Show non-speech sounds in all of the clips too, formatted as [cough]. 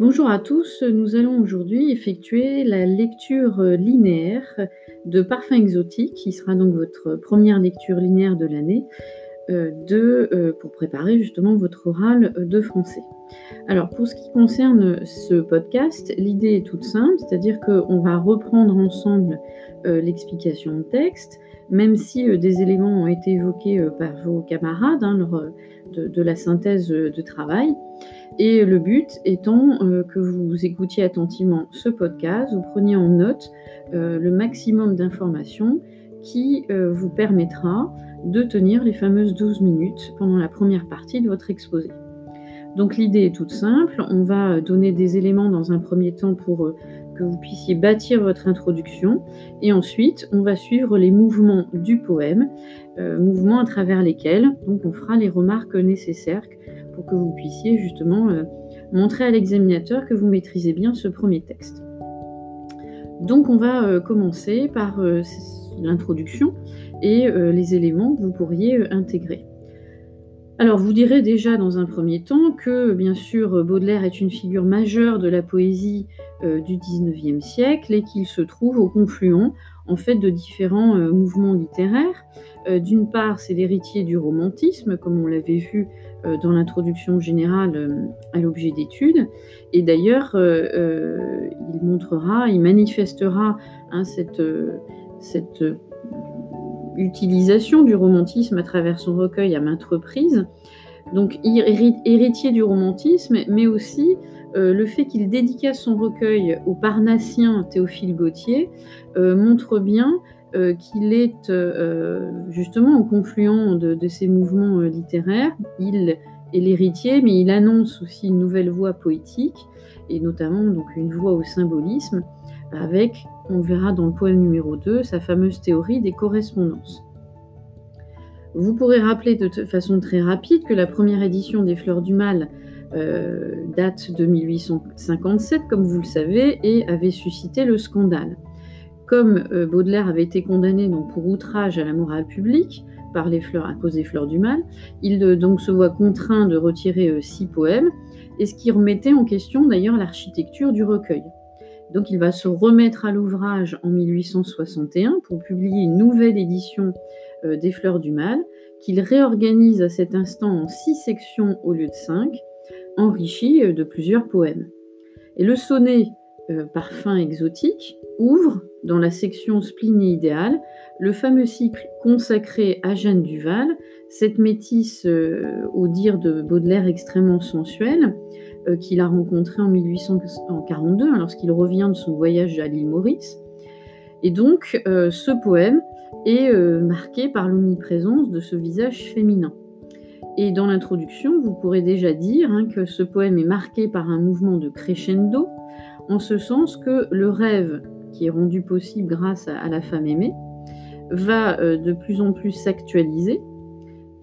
Bonjour à tous, nous allons aujourd'hui effectuer la lecture linéaire de Parfum exotique, qui sera donc votre première lecture linéaire de l'année, euh, euh, pour préparer justement votre oral de français. Alors pour ce qui concerne ce podcast, l'idée est toute simple, c'est-à-dire qu'on va reprendre ensemble euh, l'explication de texte, même si des éléments ont été évoqués par vos camarades hein, lors de, la synthèse de travail. Et le but étant euh, que vous écoutiez attentivement ce podcast, vous preniez en note euh, le maximum d'informations qui euh, vous permettra de tenir les fameuses 12 minutes pendant la première partie de votre exposé. Donc l'idée est toute simple, on va donner des éléments dans un premier temps pour que vous puissiez bâtir votre introduction et ensuite on va suivre les mouvements du poème, mouvements à travers lesquels donc on fera les remarques nécessaires pour que vous puissiez justement euh, montrer à l'examinateur que vous maîtrisez bien ce premier texte. Donc on va euh, commencer par euh, l'introduction et les éléments que vous pourriez intégrer. Alors vous direz déjà dans un premier temps que bien sûr Baudelaire est une figure majeure de la poésie du XIXe siècle et qu'il se trouve au confluent en fait de différents mouvements littéraires. D'une part, c'est l'héritier du romantisme, comme on l'avait vu dans l'introduction générale euh, à l'objet d'étude. Et d'ailleurs, euh, il montrera, il manifestera hein, cette, cette utilisation du romantisme à travers son recueil à maintes reprises. Donc héritier du romantisme, mais aussi le fait qu'il dédicace son recueil au parnassien Théophile Gautier montre bien euh, qu'il est euh, justement au confluent de, ces mouvements euh, littéraires. Il est l'héritier, mais il annonce aussi une nouvelle voie poétique, et notamment donc une voie au symbolisme, avec, on verra dans le poème numéro 2, sa fameuse théorie des correspondances. Vous pourrez rappeler de façon très rapide que la première édition des Fleurs du Mal date de 1857, comme vous le savez, et avait suscité le scandale comme euh, Baudelaire avait été condamné donc, pour outrage à la morale publique par les fleurs, à cause des fleurs du mal, il euh, donc se voit contraint de retirer euh, six poèmes, et ce qui remettait en question d'ailleurs l'architecture du recueil. Donc il va se remettre à l'ouvrage en 1861 pour publier une nouvelle édition des Fleurs du Mal, qu'il réorganise à cet instant en six sections au lieu de cinq, enrichies de plusieurs poèmes. Et le sonnet Parfum exotique ouvre, dans la section spleen idéale, le fameux cycle consacré à Jeanne Duval, cette métisse, euh, au dire de Baudelaire, extrêmement sensuelle, euh, qu'il a rencontrée en 1842, hein, lorsqu'il revient de son voyage à l'île Maurice. Et donc, euh, ce poème est marqué par l'omniprésence de ce visage féminin. Et dans l'introduction, vous pourrez déjà dire hein, que ce poème est marqué par un mouvement de crescendo, en ce sens que le rêve qui est rendu possible grâce à, la femme aimée, va euh, de plus en plus s'actualiser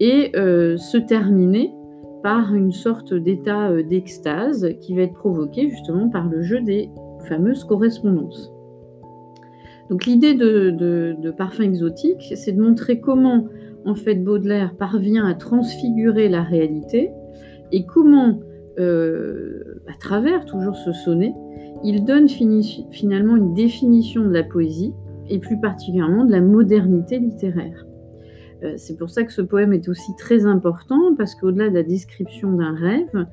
et euh, se terminer par une sorte d'état euh, d'extase qui va être provoqué justement par le jeu des fameuses correspondances. Donc l'idée de, parfum exotique, c'est de montrer comment en fait Baudelaire parvient à transfigurer la réalité et comment, à travers toujours ce sonnet, il donne finalement une définition de la poésie et plus particulièrement de la modernité littéraire. Euh, c'est pour ça que ce poème est aussi très important parce qu'au-delà de la description d'un rêve,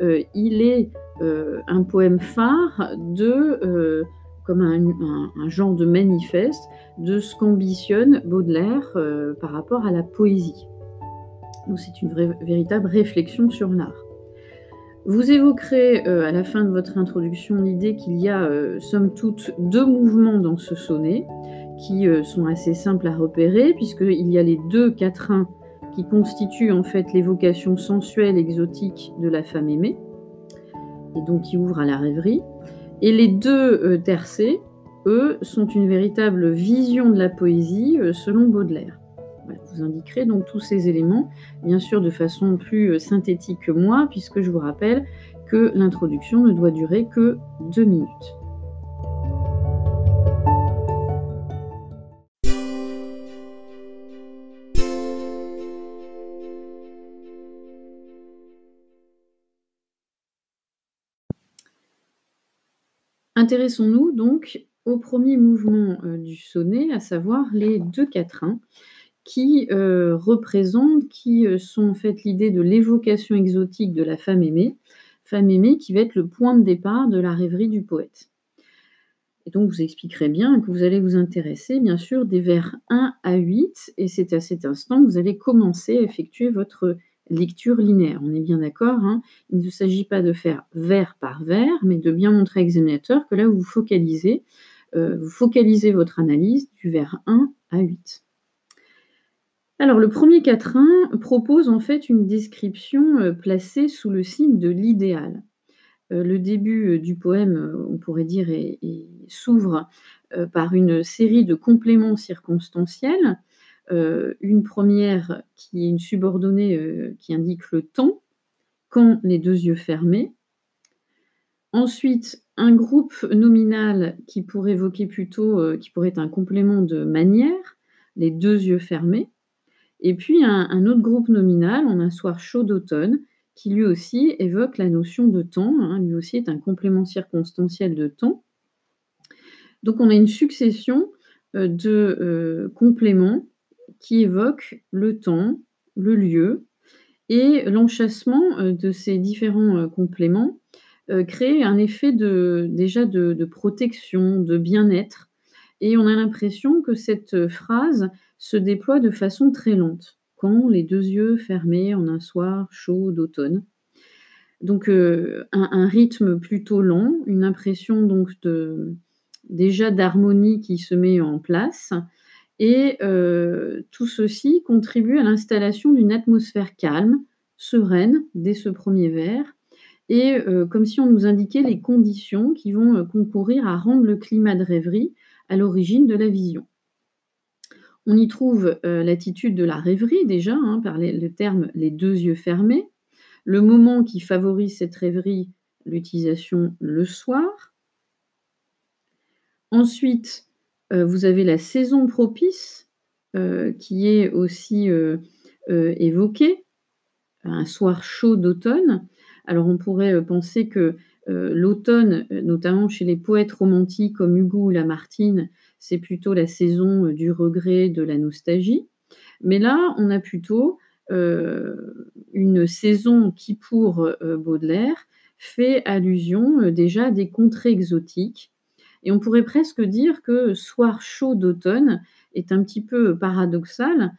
euh, il est euh, un poème phare de, comme un, genre de manifeste de ce qu'ambitionne Baudelaire par rapport à la poésie. Donc c'est une véritable réflexion sur l'art. Vous évoquerez euh, à la fin de votre introduction l'idée qu'il y a, euh, somme toute, deux mouvements dans ce sonnet qui euh, sont assez simples à repérer, puisqu'il y a les deux quatrains qui constituent en fait l'évocation sensuelle, exotique de la femme aimée, et donc qui ouvrent à la rêverie. Et les deux tercets, eux, sont une véritable vision de la poésie selon Baudelaire vous indiquerai donc tous ces éléments, bien sûr de façon plus euh, synthétique que moi, puisque je vous rappelle que l'introduction ne doit durer que deux minutes. Intéressons-nous donc au premier mouvement, heu, du sonnet, à savoir les 2 quatrains qui, heu, représentent qui, heu, sont en fait l'idée de l'évocation exotique de la femme aimée. Femme aimée qui va être le point de départ de la rêverie du poète. Et donc vous expliquerez bien que vous allez vous intéresser bien sûr des vers 1 à 8 et c'est à cet instant que vous allez commencer à effectuer votre lecture linéaire. On est bien d'accord, hein? Il ne s'agit pas de faire vers par vers, mais de bien montrer à l'examinateur que là vous focalisez, heu, vous focalisez votre analyse du vers 1 à 8. Alors le premier quatrain propose en fait une description, heu, placée sous le signe de l'idéal. Heu, le début, heu, du poème, on pourrait dire s'ouvre, par une série de compléments circonstanciels. Une 1re qui est une subordonnée, qui indique le temps, quand les 2 yeux fermés. Ensuite, un groupe nominal qui pourrait évoquer plutôt, qui pourrait être un complément de manière, les 2 yeux fermés. Et puis un autre groupe nominal, en un soir chaud d'automne, qui lui aussi évoque la notion de temps, hein, lui aussi est un complément circonstanciel de temps. Donc on a une succession, heu, de, heu, compléments qui évoquent le temps, le lieu et l'enchâssement, heu, de ces différents, heu, compléments, crée un effet de déjà de protection, de bien-être et on a l'impression que cette, phrase se déploie de façon très lente. Quand les 2 yeux fermés en un soir chaud d'automne. Donc heu, un rythme plutôt lent, une impression donc de déjà d'harmonie qui se met en place et heu, tout ceci contribue à l'installation d'une atmosphère calme, sereine, dès ce 1er vers et heu, comme si on nous indiquait les conditions qui vont, concourir à rendre le climat de rêverie à l'origine de la vision. On y trouve, heu, l'attitude de la rêverie déjà, hein, par le terme «les 2 yeux fermés», le moment qui favorise cette rêverie, l'utilisation «le soir». Ensuite, heu, vous avez la saison propice, heu, qui est aussi, évoquée, un soir chaud d'automne. Alors on pourrait, penser que, l'automne, notamment chez les poètes romantiques comme Hugo ou Lamartine, c'est plutôt la saison, heu, du regret, de la nostalgie. Mais là, on a plutôt, heu, une saison qui pour, heu, Baudelaire fait allusion, déjà à des contrées exotiques. Et on pourrait presque dire que «soir chaud d'automne» est un petit peu paradoxal,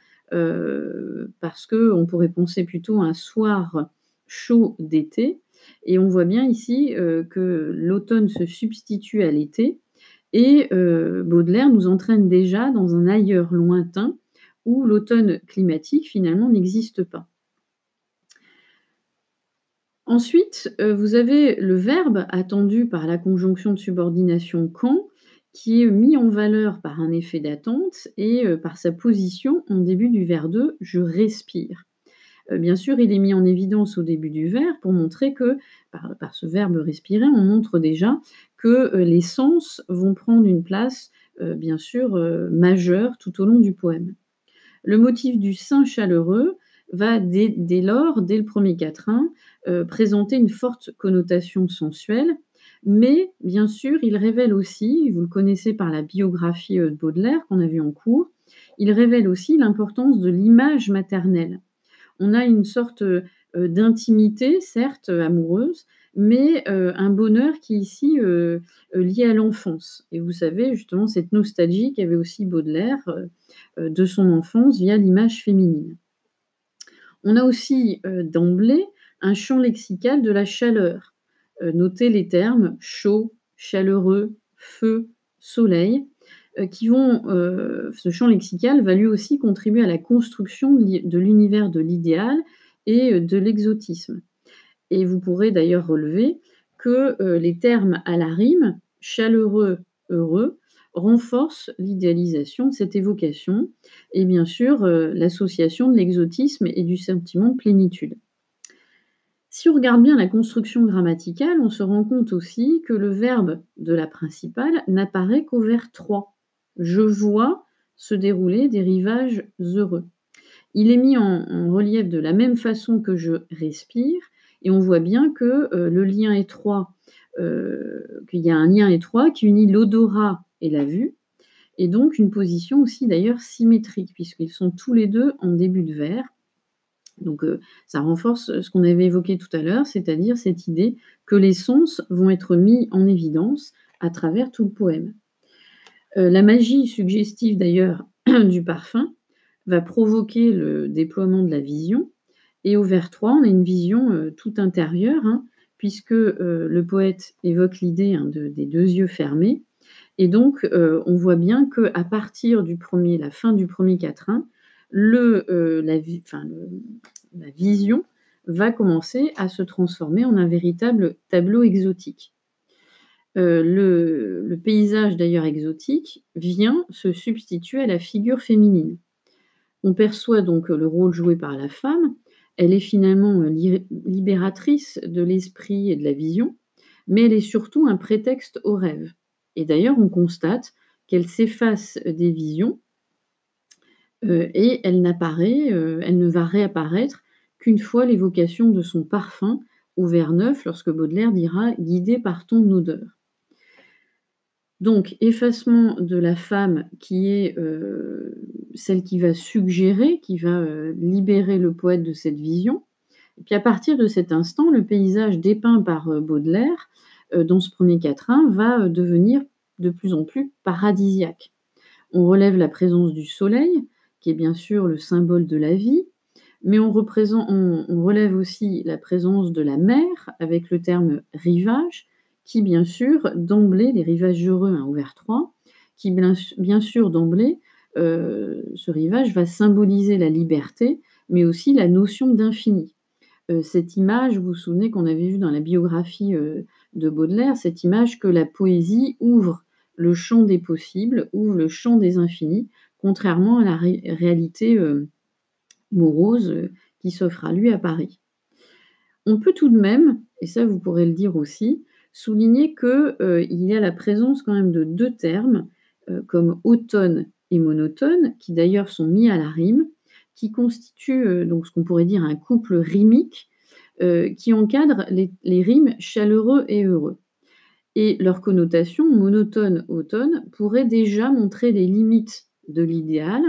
parce qu'on pourrait penser plutôt à un soir chaud d'été. Et on voit bien ici, que l'automne se substitue à l'été et heu, Baudelaire nous entraîne déjà dans un ailleurs lointain où l'automne climatique finalement n'existe pas. Ensuite, heu, vous avez le verbe attendu par la conjonction de subordination quand, qui est mis en valeur par un effet d'attente et heu, par sa position en début du vers 2, «je respire». Bien sûr, il est mis en évidence au début du vers pour montrer que par ce verbe «respirer», on montre déjà que, heu, les sens vont prendre une place, heu, bien sûr, heu, majeure tout au long du poème. Le motif du sein chaleureux va dès dès lors, dès le 1er quatrain, présenter une forte connotation sensuelle, mais bien sûr, il révèle aussi, vous le connaissez par la biographie, de Baudelaire qu'on a vue en cours, il révèle aussi l'importance de l'image maternelle. On a une sorte, d'intimité certes, amoureuse, mais heu, un bonheur qui est ici, heu heu, lié à l'enfance et vous savez justement cette nostalgie qu'avait aussi Baudelaire, de son enfance via l'image féminine. On a aussi, d'emblée un champ lexical de la chaleur. Notez les termes chaud, chaleureux, feu, soleil, qui vont, ce champ lexical va lui aussi contribuer à la construction de l'univers de l'idéal et de l'exotisme et vous pourrez d'ailleurs relever que, heu, les termes à la rime, chaleureux, heureux, renforcent l'idéalisation de cette évocation et bien sûr, heu, l'association de l'exotisme et du sentiment de plénitude. Si on regarde bien la construction grammaticale, on se rend compte aussi que le verbe de la principale n'apparaît qu'au vers 3. «Je vois se dérouler des rivages heureux». Il est mis en relief de la même façon que «je respire» et on voit bien que, heu, le lien étroit, qu'il y a un lien étroit qui unit l'odorat et la vue, et donc une position aussi d'ailleurs symétrique, puisqu'ils sont tous les deux en début de vers. Donc ça renforce ce qu'on avait évoqué tout à l'heure, c'est-à-dire cette idée que les sens vont être mis en évidence à travers tout le poème. la magie suggestive d'ailleurs [clears throat] du parfum va provoquer le déploiement de la vision. Et au vers 3, on a une vision tout intérieure, hein, puisque le poète évoque l'idée hein, des deux yeux fermés. Et donc, on voit bien qu'à partir du premier, la fin du premier quatrain, la vision va commencer à se transformer en un véritable tableau exotique. le, paysage d'ailleurs exotique vient se substituer à la figure féminine. On perçoit donc le rôle joué par la femme. Elle est finalement libératrice de l'esprit et de la vision, mais elle est surtout un prétexte au rêve. Et d'ailleurs, on constate qu'elle s'efface des visions euh, et elle n'apparaît, euh, elle ne va réapparaître qu'une fois l'évocation de son parfum au vers 9, lorsque Baudelaire dira guidé par ton odeur. Donc, effacement de la femme qui est euh, celle qui va suggérer, qui va euh, libérer le poète de cette vision. Et puis à partir de cet instant, le paysage dépeint par euh, Baudelaire dans ce premier quatrain va devenir de plus en plus paradisiaque. On relève la présence du soleil, qui est bien sûr le symbole de la vie, mais on, on relève aussi la présence de la mer avec le terme rivage, qui bien sûr d'emblée, les rivages heureux, hein, au vers 3, qui bien, sûr d'emblée, euh, ce rivage va symboliser la liberté, mais aussi la notion d'infini. Euh, cette image, vous vous souvenez qu'on avait vu dans la biographie euh, de Baudelaire, cette image que la poésie ouvre le champ des possibles, ouvre le champ des infinis, contrairement à la réalité morose qui s'offre à lui à Paris. On peut tout de même, et ça vous pourrez le dire aussi, souligner qu'il euh, y a la présence quand même de deux termes euh, comme automne et monotone, qui d'ailleurs sont mis à la rime, qui constituent euh, donc ce qu'on pourrait dire un couple rimique qui encadre les, les, rimes chaleureux et heureux. Et leur connotation, monotone, automne, pourrait déjà montrer les limites de l'idéal,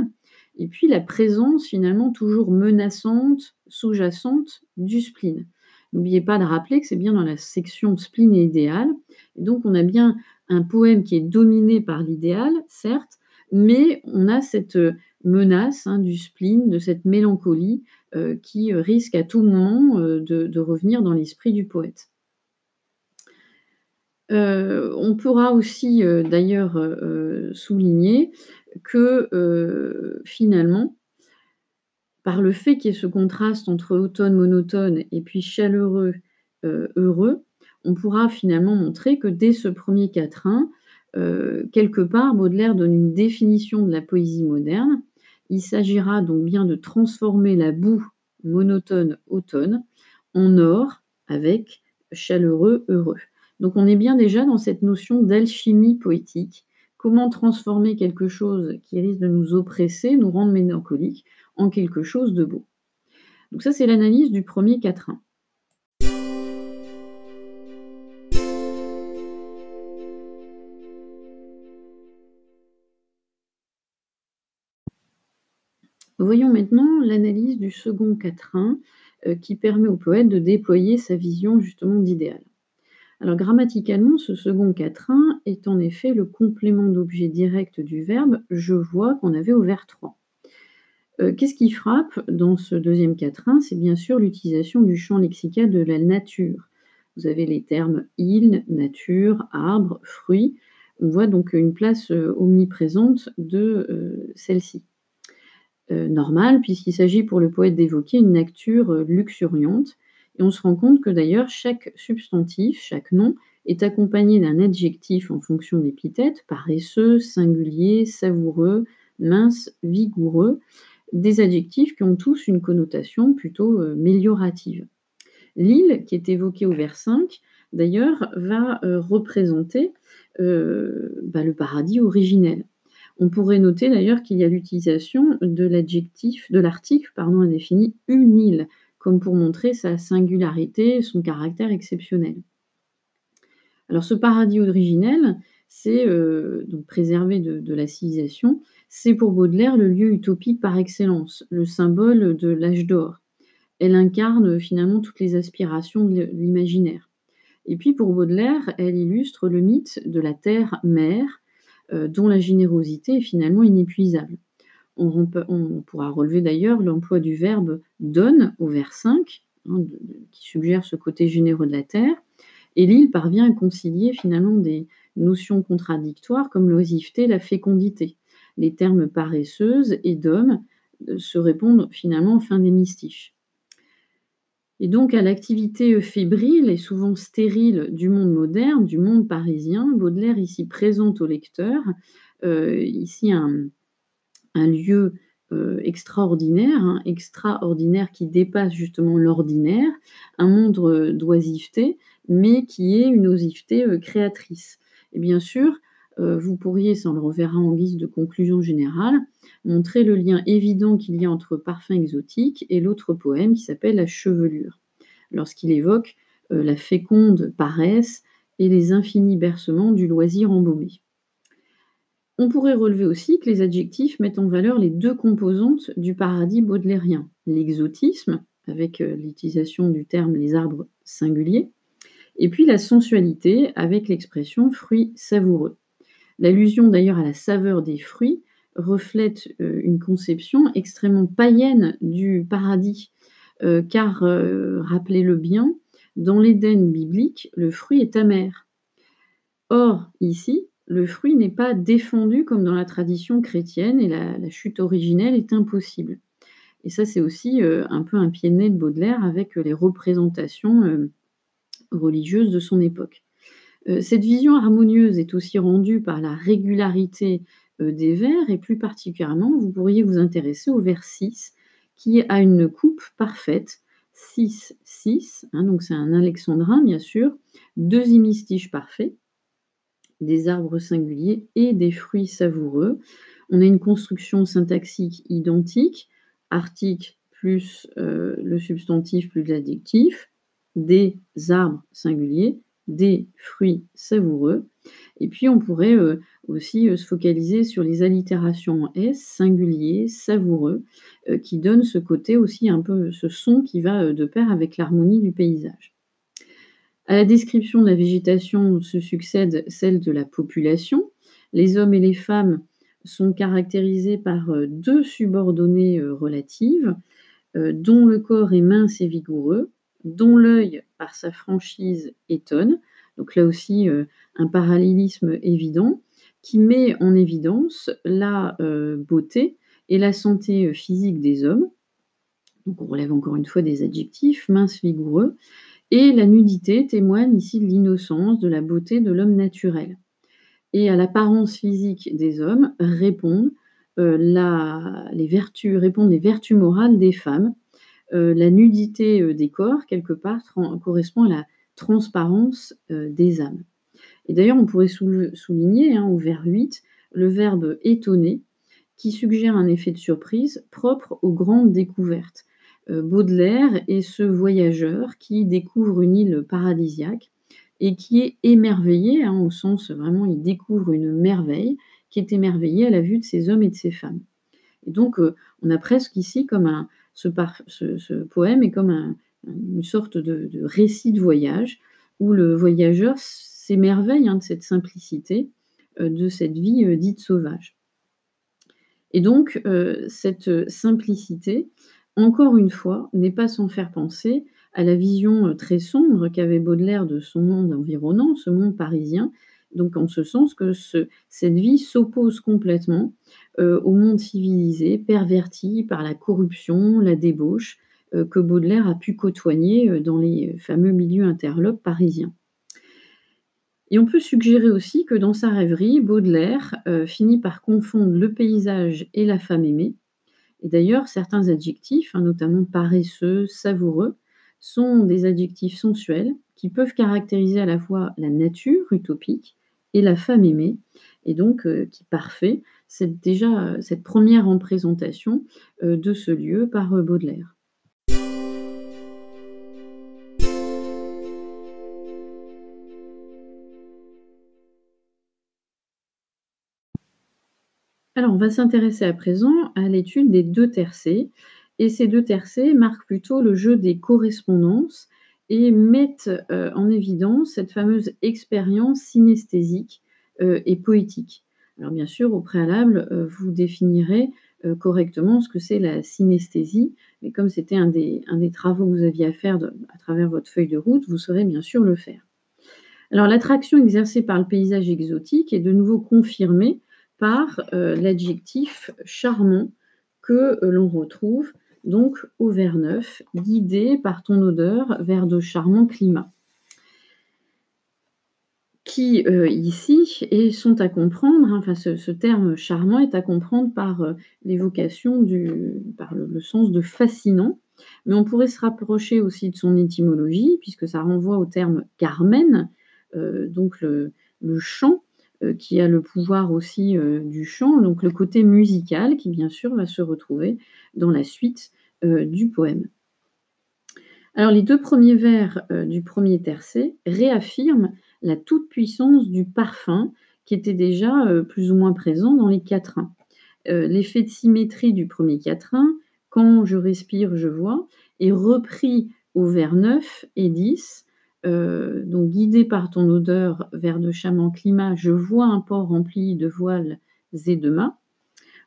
et puis la présence finalement toujours menaçante, sous-jacente du spleen. N'oubliez pas de rappeler que c'est bien dans la section spleen et idéal. Donc, on a bien un poème qui est dominé par l'idéal, certes, mais on a cette menace hein, du spleen, de cette mélancolie euh, qui risque à tout moment euh, de, revenir dans l'esprit du poète. Euh, on pourra aussi d'ailleurs souligner que finalement, par le fait qu'il y ait ce contraste entre automne monotone et puis chaleureux euh, heureux, on pourra finalement montrer que dès ce premier quatrain, euh, quelque part, Baudelaire donne une définition de la poésie moderne. Il s'agira donc bien de transformer la boue monotone automne en or avec chaleureux heureux. Donc on est bien déjà dans cette notion d'alchimie poétique. Comment transformer quelque chose qui risque de nous oppresser, nous rendre mélancoliques, en quelque chose de beau? Donc ça, c'est l'analyse du premier quatrain. Voyons maintenant l'analyse du second quatrain euh, qui permet au poète de déployer sa vision justement d'idéal. Alors grammaticalement, ce second quatrain est en effet le complément d'objet direct du verbe je vois qu'on avait au vers 3. Euh, qu'est-ce qui frappe dans ce deuxième quatrain? C'est bien sûr l'utilisation du champ lexical de la nature. Vous avez les termes île, nature, arbre, fruit. On voit donc une place euh, omniprésente de euh, celle-ci. normal, puisqu'il s'agit pour le poète d'évoquer une nature luxuriante. Et on se rend compte que d'ailleurs, chaque substantif, chaque nom, est accompagné d'un adjectif en fonction d'épithète, paresseux, singulier, savoureux, mince, vigoureux des adjectifs qui ont tous une connotation plutôt euh, méliorative. L'île, qui est évoquée au vers 5, d'ailleurs, va euh, représenter euh, bah, le paradis originel. On pourrait noter d'ailleurs qu'il y a l'utilisation de l'adjectif, de l'article, pardon, indéfini une île, comme pour montrer sa singularité, son caractère exceptionnel. Alors ce paradis originel, c'est donc préservé de la civilisation, c'est pour Baudelaire le lieu utopique par excellence, le symbole de l'âge d'or. Elle incarne finalement toutes les aspirations de l'imaginaire. Et puis pour Baudelaire, elle illustre le mythe de la terre-mère, dont la générosité est finalement inépuisable. On, pourra relever d'ailleurs l'emploi du verbe donne au vers 5, hein, qui suggère ce côté généreux de la terre. Et l'île parvient à concilier finalement des notions contradictoires comme l'oisiveté et la fécondité. Les termes paresseuse et d'homme euh, se répondent finalement en fin d'hémistiche. Et donc à l'activité fébrile et souvent stérile du monde moderne, du monde parisien, Baudelaire ici présente au lecteur euh, ici un, lieu euh, extraordinaire, hein, extraordinaire qui dépasse justement l'ordinaire, un monde d'oisiveté, mais qui est une oisiveté créatrice. Et bien sûr, euh, vous pourriez, ça on le reverra en guise de conclusion générale, montrer le lien évident qu'il y a entre parfum exotique et l'autre poème qui s'appelle La chevelure, lorsqu'il évoque euh, la féconde paresse et les infinis bercements du loisir embaumé. On pourrait relever aussi que les adjectifs mettent en valeur les deux composantes du paradis baudelairien, l'exotisme, avec euh, l'utilisation du terme les arbres singuliers, et puis la sensualité avec l'expression fruits savoureux. L'allusion d'ailleurs à la saveur des fruits reflète euh, une conception extrêmement païenne du paradis, euh, car, rappelez-le bien, dans l'Éden biblique, le fruit est amer. Or, ici, le fruit n'est pas défendu comme dans la tradition chrétienne et la, chute originelle est impossible. Et ça, c'est aussi un peu un pied de de Baudelaire avec les représentations religieuses de son époque. Euh, cette vision harmonieuse est aussi rendue par la régularité euh, des vers et plus particulièrement, vous pourriez vous intéresser au vers 6 qui a une coupe parfaite, 6, 6, hein, donc c'est un alexandrin bien sûr, deux hémistiches parfaits, des arbres singuliers et des fruits savoureux. On a une construction syntaxique identique, article plus euh, le substantif plus l'adjectif, des arbres singuliers, des fruits savoureux. Et puis on pourrait euh, aussi euh, se focaliser sur les allitérations S, singulier, savoureux, qui donnent ce côté aussi un peu, ce son qui va de pair avec l'harmonie du paysage. À la description de la végétation se succède celle de la population. Les hommes et les femmes sont caractérisés par deux subordonnées relatives, dont le corps est mince et vigoureux, dont l'œil, par sa franchise, étonne. Donc là aussi, euh, un parallélisme évident qui met en évidence la euh, beauté et la santé euh, physique des hommes. Donc on relève encore une fois des adjectifs, mince, vigoureux. Et la nudité témoigne ici de l'innocence, de la beauté de l'homme naturel. Et à l'apparence physique des hommes répondent, les vertus, répondent les vertus morales des femmes, euh, la nudité euh, des corps, quelque part, correspond à la transparence euh, des âmes. Et d'ailleurs, on pourrait souligner hein, au vers 8 le verbe étonner, qui suggère un effet de surprise propre aux grandes découvertes. Baudelaire est ce voyageur qui découvre une île paradisiaque et qui est émerveillé, hein, au sens vraiment, il découvre une merveille, qui est émerveillé à la vue de ces hommes et de ces femmes. Et donc, on a presque ici comme un, ce, poème est comme une sorte de, récit de voyage où le voyageur s'émerveille hein, de cette simplicité, euh, de cette vie euh, dite sauvage. Et donc, euh, cette simplicité, encore une fois, n'est pas sans faire penser à la vision très sombre qu'avait Baudelaire de son monde environnant, ce monde parisien, donc en ce sens que cette vie s'oppose complètement euh, au monde civilisé, perverti par la corruption, la débauche, euh, que Baudelaire a pu côtoyer euh, dans les fameux milieux interlopes parisiens. Et on peut suggérer aussi que dans sa rêverie, Baudelaire finit par confondre le paysage et la femme aimée. Et d'ailleurs, certains adjectifs, hein, notamment paresseux, savoureux, sont des adjectifs sensuels qui peuvent caractériser à la fois la nature utopique et la femme aimée, et donc qui parfait c'est déjà cette première représentation de ce lieu par Baudelaire. Alors, on va s'intéresser à présent à l'étude des 2 tercets et ces 2 tercets marquent plutôt le jeu des correspondances et mettent, heu, en évidence cette fameuse expérience synesthésique, heu et poétique. Alors bien sûr, au préalable, heu, vous définirez, correctement ce que c'est la synesthésie, mais comme c'était un des travaux que vous aviez à faire à travers votre feuille de route, vous saurez bien sûr le faire. Alors l'attraction exercée par le paysage exotique est de nouveau confirmée heu, l'adjectif charmant que, heu, l'on retrouve donc au vers 9, guidé par ton odeur vers de charmants climats. Qui, heu, ici et sont à comprendre, hein, enfin ce terme charmant est à comprendre par, l'évocation du par le sens de fascinant, mais on pourrait se rapprocher aussi de son étymologie puisque ça renvoie au terme Carmen, donc le le chant, qui a le pouvoir aussi, heu, du chant, donc le côté musical qui bien sûr va se retrouver dans la suite, heu, du poème. Alors les 2 premiers vers, du 1er tercet réaffirment la toute-puissance du parfum qui était déjà, plus ou moins présent dans les quatrains. L'effet de symétrie du 1er quatrain, «Quand je respire, je vois», est repris aux vers 9 et 10, heu, donc «Guidé par ton odeur vers de charmants climats, je vois un port rempli de voiles et de mâts».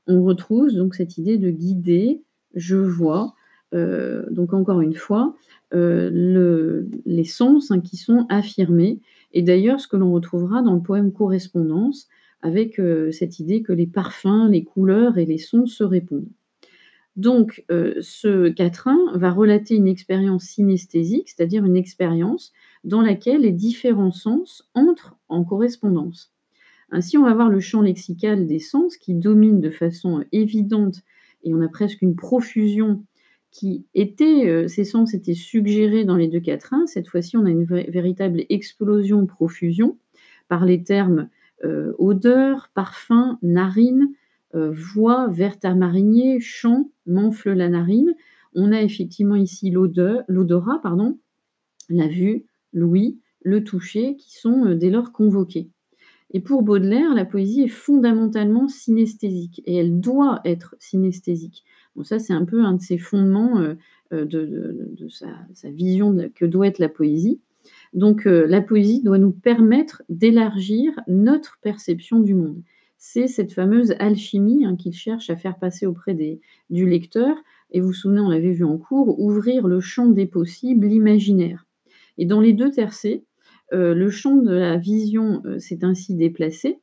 On retrouve donc cette idée de guider, je vois, heu, donc encore une fois, le les sens, hein, qui sont affirmés et d'ailleurs ce que l'on retrouvera dans le poème Correspondance avec, cette idée que les parfums, les couleurs et les sons se répondent. Donc, heu, ce quatrain va relater une expérience synesthésique, c'est-à-dire une expérience dans laquelle les différents sens entrent en correspondance. Ainsi, on va voir le champ lexical des sens qui domine de façon, évidente et on a presque une profusion qui était, heu, ces sens étaient suggérés dans les 2 quatrains. Cette fois-ci, on a une véritable explosion, profusion par les termes, heu, odeur, parfum, narine, heu, voix, vert marinier, chant, m'enfle la narine. On a effectivement ici l'odorat pardon, la vue, l'ouïe, le toucher qui sont, heu, dès lors convoqués. Et pour Baudelaire, la poésie est fondamentalement synesthésique et elle doit être synesthésique. Ça, c'est un peu un de ses fondements, heu, de sa vision que doit être la poésie. Donc la poésie doit nous permettre d'élargir notre perception du monde. C'est cette fameuse alchimie, hein, qu'il cherche à faire passer auprès du lecteur et vous vous souvenez, on l'avait vu en cours, ouvrir le champ des possibles, l'imaginaire. Et dans les 2 tercets, heu, le champ de la vision, heu, s'est ainsi déplacé.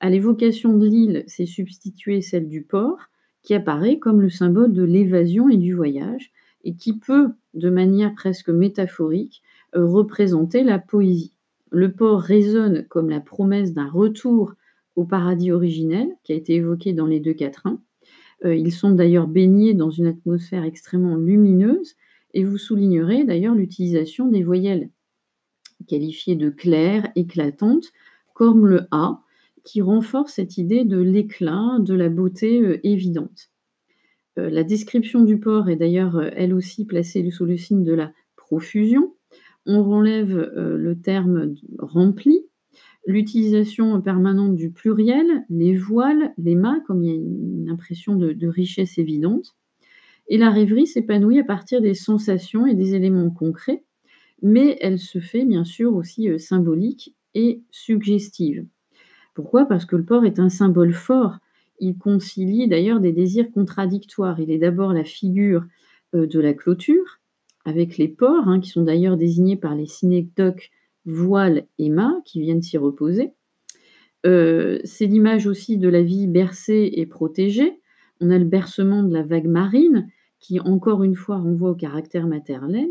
À l'évocation de l'île s'est substituée celle du port, qui apparaît comme le symbole de l'évasion et du voyage et qui peut, de manière presque métaphorique, heu, représenter la poésie. Le port résonne comme la promesse d'un retour au paradis originel qui a été évoqué dans les 2 quatrains. Heu, ils sont d'ailleurs baignés dans une atmosphère extrêmement lumineuse et vous soulignerez d'ailleurs l'utilisation des voyelles qualifiées de claires, éclatantes, comme le A, qui renforce cette idée de l'éclat, de la beauté, heu, évidente. Heu, la description du port est d'ailleurs, elle aussi placée sous le signe de la profusion. On relève, le terme rempli, l'utilisation permanente du pluriel, les voiles, les mâts, comme il y a une impression de richesse évidente. Et la rêverie s'épanouit à partir des sensations et des éléments concrets, mais elle se fait bien sûr aussi, heu, symbolique et suggestive. Pourquoi? Parce que le port est un symbole fort. Il concilie d'ailleurs des désirs contradictoires. Il est d'abord la figure, heu, de la clôture, avec les ports, hein, qui sont d'ailleurs désignés par les synecdoques voiles et mâts qui viennent s'y reposer. Heu, c'est l'image aussi de la vie bercée et protégée. On a le bercement de la vague marine qui, encore une fois, renvoie au caractère maternel.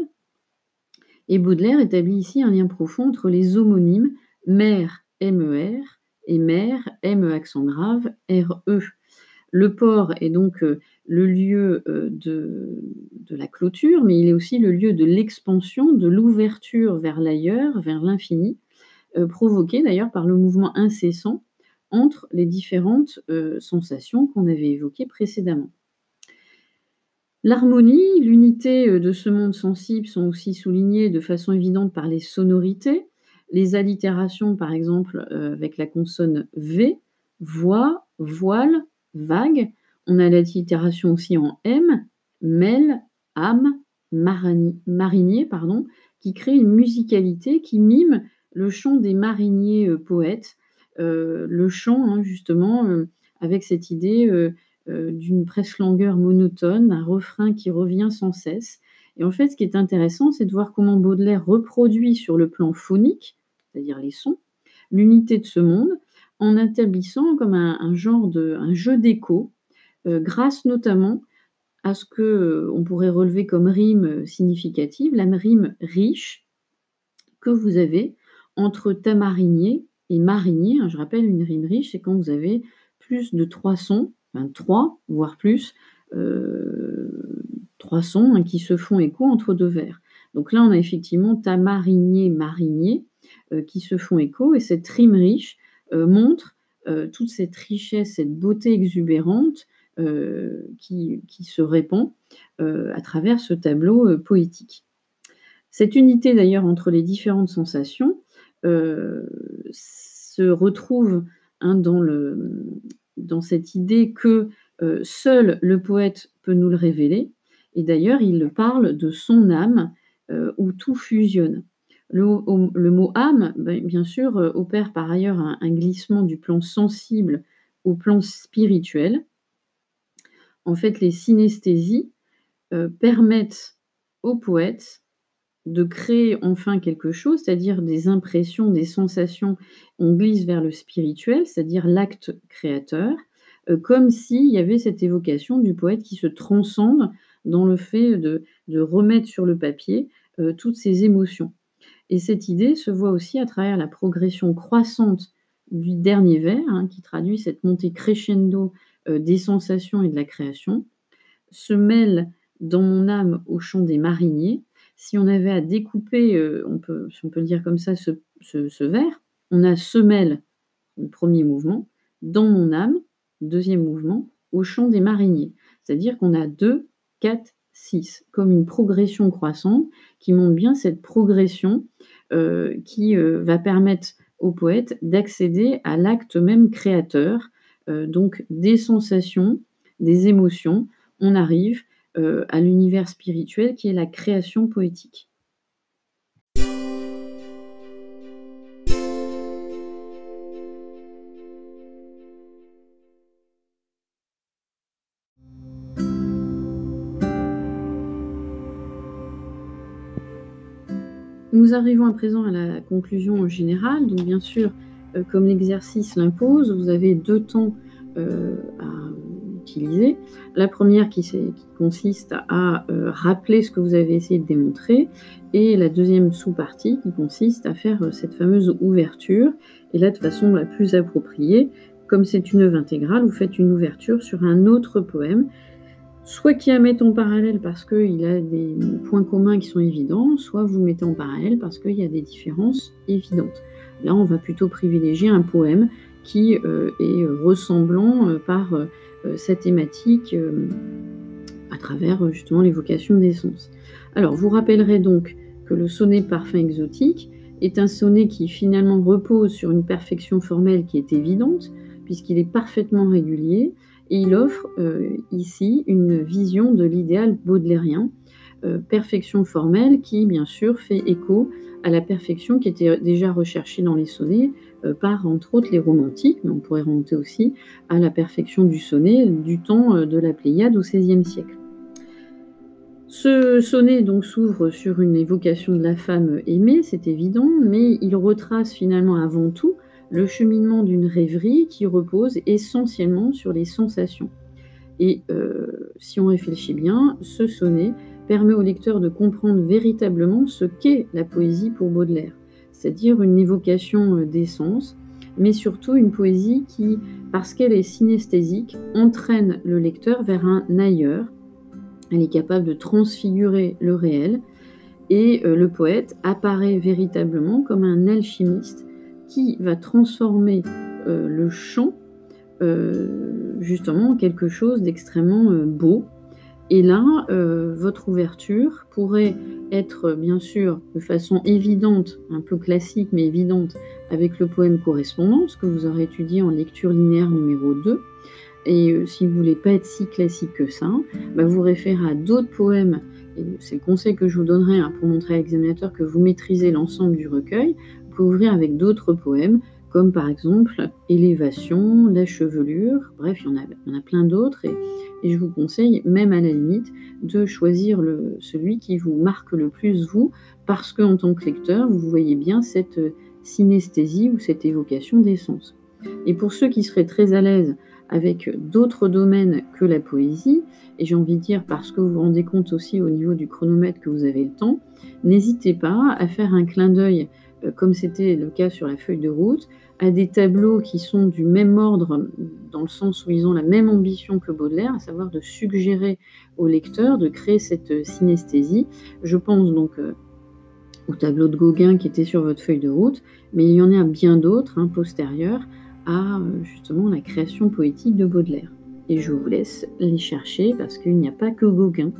Et Baudelaire établit ici un lien profond entre les homonymes mer, MER et mer, M accent grave, RE. Le port est donc, heu, le lieu, heu, de la clôture, mais il est aussi le lieu de l'expansion, de l'ouverture vers l'ailleurs, vers l'infini, heu, provoquée d'ailleurs par le mouvement incessant entre les différentes, heu, sensations qu'on avait évoquées précédemment. L'harmonie, l'unité, heu, de ce monde sensible sont aussi soulignées de façon évidente par les sonorités. Les allitérations, par exemple, avec la consonne V, voix, voile, vague. On a l'allitération aussi en M, mêle, âme, marinier, pardon, qui crée une musicalité qui mime le chant des mariniers euh, poètes, euh, le chant hein, justement euh, avec cette idée d'une presque langueur monotone, un refrain qui revient sans cesse. Et en fait, ce qui est intéressant, c'est de voir comment Baudelaire reproduit sur le plan phonique, c'est-à-dire les sons, l'unité de ce monde, en établissant comme un, genre de un jeu d'écho, grâce notamment à ce que euh, on pourrait relever comme rime significative, la rime riche que vous avez entre tamarinier et marinier. Hein, je rappelle, une rime riche, c'est quand vous avez plus de trois sons, enfin trois, voire plus, euh, trois sons hein, qui se font écho entre deux vers. Donc là, on a effectivement tamarinier, marinier euh, qui se font écho, et cette rime riche montre toute cette richesse, cette beauté exubérante euh, qui, se répand euh, à travers ce tableau euh, poétique. Cette unité d'ailleurs entre les différentes sensations se retrouve hein, dans, cette idée que seul le poète peut nous le révéler, et d'ailleurs il parle de son âme où tout fusionne. Le, mot âme, ben, bien sûr, opère par ailleurs un, glissement du plan sensible au plan spirituel, en fait, les synesthésies euh, permettent au poète de créer enfin quelque chose, c'est-à-dire des impressions, des sensations. On glisse vers le spirituel, c'est-à-dire l'acte créateur, euh, comme s'il y avait cette évocation du poète qui se transcende dans le fait de, remettre sur le papier euh, toutes ses émotions. Et cette idée se voit aussi à travers la progression croissante du dernier vers, hein, qui traduit cette montée crescendo des sensations et de la création, se mêle dans mon âme au chant des mariniers. Si on avait à découper, euh, on peut, si on peut dire comme ça, ce, vers, on a semelle, le premier mouvement, dans mon âme, deuxième mouvement, au chant des mariniers. C'est-à-dire qu'on a 2, 4, 6, comme une progression croissante qui montre bien cette progression euh, qui va permettre au poète d'accéder à l'acte même créateur, euh, donc des sensations, des émotions, on arrive euh, à l'univers spirituel qui est la création poétique. Nous arrivons à présent à la conclusion générale. Donc bien sûr, euh, comme l'exercice l'impose, vous avez deux temps euh, à utiliser. La première qui, consiste à euh, rappeler ce que vous avez essayé de démontrer, et la deuxième sous-partie qui consiste à faire cette fameuse ouverture, et là de façon la plus appropriée, comme c'est une œuvre intégrale, vous faites une ouverture sur un autre poème, soit qui a mettre en parallèle parce qu'il a des points communs qui sont évidents, soit vous mettez en parallèle parce qu'il y a des différences évidentes. Là, on va plutôt privilégier un poème qui euh, est ressemblant euh, par euh, sa thématique à travers justement l'évocation des sens. Alors, vous rappellerez donc que le sonnet parfum exotique est un sonnet qui finalement repose sur une perfection formelle qui est évidente, puisqu'il est parfaitement régulier, et il offre ici une vision de l'idéal baudelairien, perfection formelle qui, bien sûr, fait écho à la perfection qui était déjà recherchée dans les sonnets euh, par, entre autres, les romantiques, mais on pourrait remonter aussi à la perfection du sonnet du temps euh, de la Pléiade au XVIe siècle. Ce sonnet donc s'ouvre sur une évocation de la femme aimée, c'est évident, mais il retrace finalement avant tout le cheminement d'une rêverie qui repose essentiellement sur les sensations. Et euh, si on réfléchit bien, ce sonnet permet au lecteur de comprendre véritablement ce qu'est la poésie pour Baudelaire, c'est-à-dire une évocation euh, des sens, mais surtout une poésie qui, parce qu'elle est synesthésique, entraîne le lecteur vers un ailleurs. Elle est capable de transfigurer le réel, et euh, le poète apparaît véritablement comme un alchimiste qui va transformer euh, le chant justement en quelque chose d'extrêmement beau, et là, euh, votre ouverture pourrait être bien sûr de façon évidente, un peu classique mais évidente, avec le poème Correspondance que vous aurez étudié en lecture linéaire numéro 2, Et euh, si vous ne voulez pas être si classique que ça, bah, vous référez à d'autres poèmes. C'est le conseil que je vous donnerai hein, pour montrer à l'examinateur que vous maîtrisez l'ensemble du recueil. Vous pouvez ouvrir avec d'autres poèmes, comme par exemple Élévation, La chevelure, bref, il y en a, y en a plein d'autres. Et, je vous conseille, même à la limite, de choisir celui qui vous marque le plus, vous, parce qu'en tant que lecteur, vous voyez bien cette synesthésie ou cette évocation des sens. Et pour ceux qui seraient très à l'aise avec d'autres domaines que la poésie, et j'ai envie de dire parce que vous vous rendez compte aussi au niveau du chronomètre que vous avez le temps, n'hésitez pas à faire un clin d'œil, euh, comme c'était le cas sur la feuille de route, à des tableaux qui sont du même ordre, dans le sens où ils ont la même ambition que Baudelaire, à savoir de suggérer au lecteur de créer cette synesthésie. Je pense donc euh, au tableau de Gauguin qui était sur votre feuille de route, mais il y en a bien d'autres hein, postérieurs à euh, justement la création poétique de Baudelaire. Et je vous laisse les chercher parce qu'il n'y a pas que Gauguin